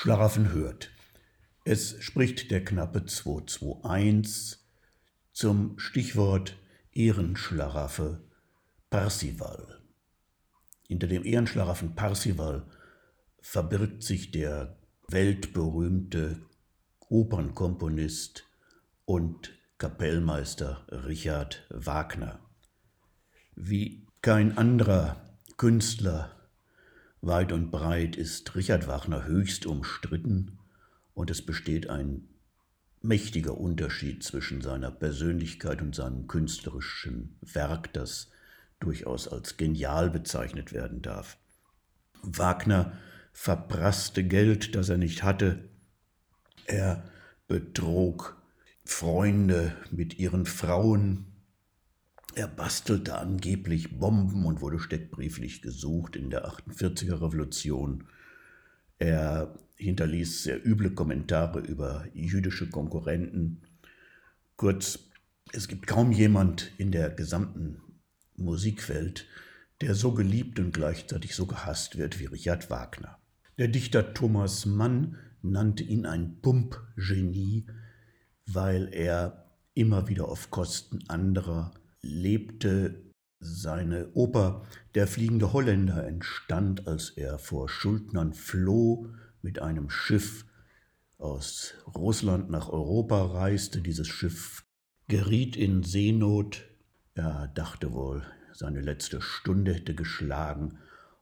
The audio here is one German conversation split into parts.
Schlaraffen hört. Es spricht der knappe 221 zum Stichwort Ehrenschlaraffe Parsival. Hinter dem Ehrenschlaraffen Parsival verbirgt sich der weltberühmte Opernkomponist und Kapellmeister Richard Wagner. Wie kein anderer Künstler weit und breit ist Richard Wagner höchst umstritten und es besteht ein mächtiger Unterschied zwischen seiner Persönlichkeit und seinem künstlerischen Werk, das durchaus als genial bezeichnet werden darf. Wagner verprasste Geld, das er nicht hatte. Er betrog Freunde mit ihren Frauen. Er bastelte angeblich Bomben und wurde steckbrieflich gesucht in der 48er Revolution. Er hinterließ sehr üble Kommentare über jüdische Konkurrenten. Kurz, es gibt kaum jemand in der gesamten Musikwelt, der so geliebt und gleichzeitig so gehasst wird wie Richard Wagner. Der Dichter Thomas Mann nannte ihn ein Pumpgenie, weil er immer wieder auf Kosten anderer lebte. Seine Oper Der fliegende Holländer entstand, als er vor Schuldnern floh, mit einem Schiff aus Russland nach Europa reiste. Dieses Schiff geriet in Seenot. Er dachte wohl, seine letzte Stunde hätte geschlagen.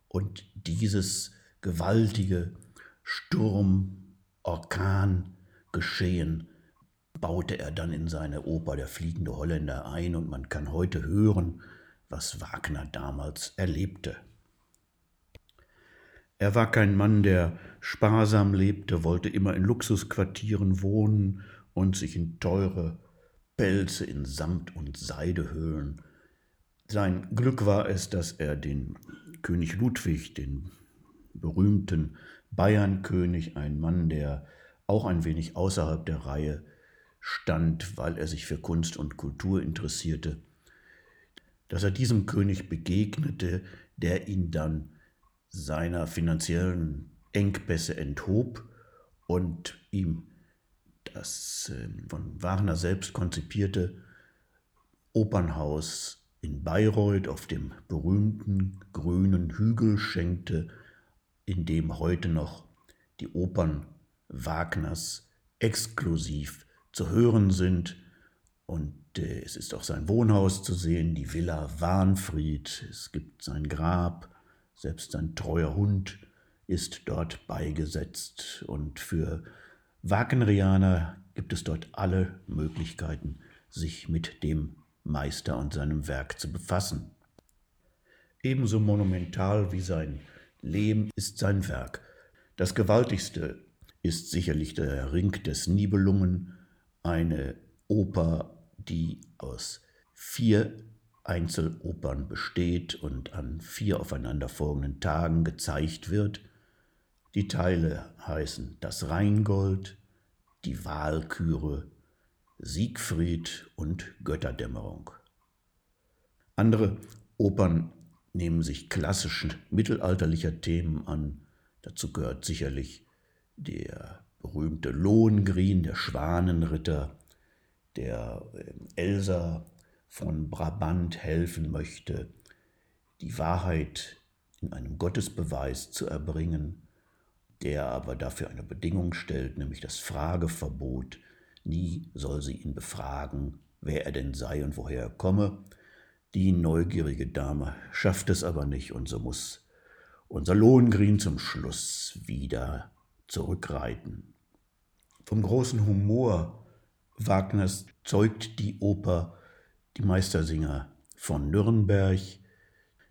Und dieses gewaltige Sturm, Orkan, Geschehen baute er dann in seine Oper Der fliegende Holländer ein und man kann heute hören, was Wagner damals erlebte. Er war kein Mann, der sparsam lebte, wollte immer in Luxusquartieren wohnen und sich in teure Pelze in Samt und Seide hüllen. Sein Glück war es, dass er den König Ludwig, den berühmten Bayernkönig, ein Mann, der auch ein wenig außerhalb der Reihe stand, weil er sich für Kunst und Kultur interessierte, dass er diesem König begegnete, der ihn dann seiner finanziellen Engpässe enthob und ihm das ähm, von Wagner selbst konzipierte Opernhaus in Bayreuth auf dem berühmten grünen Hügel schenkte, in dem heute noch die Opern Wagners exklusiv zu hören sind. Und äh, es ist auch sein Wohnhaus zu sehen, die Villa Warnfried. Es gibt sein Grab, selbst sein treuer Hund ist dort beigesetzt. Und für Wagnerianer gibt es dort alle Möglichkeiten, sich mit dem Meister und seinem Werk zu befassen. Ebenso monumental wie sein Lehm ist sein Werk. Das gewaltigste ist sicherlich der Ring des Nibelungen, eine Oper, die aus vier Einzelopern besteht und an vier aufeinanderfolgenden Tagen gezeigt wird. Die Teile heißen Das Rheingold, Die Walküre, Siegfried und Götterdämmerung. Andere Opern nehmen sich klassischen mittelalterlicher Themen an. Dazu gehört sicherlich der berühmte Lohengrin, der Schwanenritter, der ähm, Elsa von Brabant helfen möchte, die Wahrheit in einem Gottesbeweis zu erbringen, der aber dafür eine Bedingung stellt, nämlich das Frageverbot. Nie soll sie ihn befragen, wer er denn sei und woher er komme, die neugierige Dame schafft es aber nicht, und so muss unser Lohengrin zum Schluss wieder zurückreiten. Vom großen Humor Wagners zeugt die Oper Die Meistersinger von Nürnberg.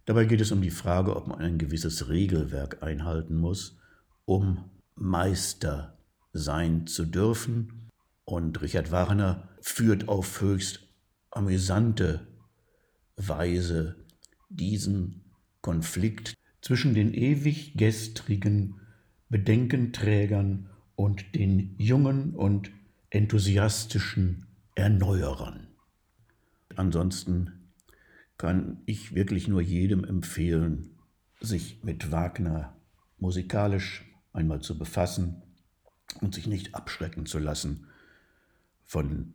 Dabei geht es um die Frage, ob man ein gewisses Regelwerk einhalten muss, um Meister sein zu dürfen. Und Richard Wagner führt auf höchst amüsante Weise diesen Konflikt zwischen den ewig gestrigen Bedenkenträgern und den jungen und enthusiastischen Erneuerern. Ansonsten kann ich wirklich nur jedem empfehlen, sich mit Wagner musikalisch einmal zu befassen. und sich nicht abschrecken zu lassen von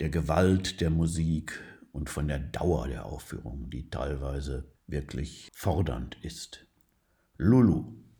der Gewalt der Musik und von der Dauer der Aufführung, die teilweise wirklich fordernd ist. Lulu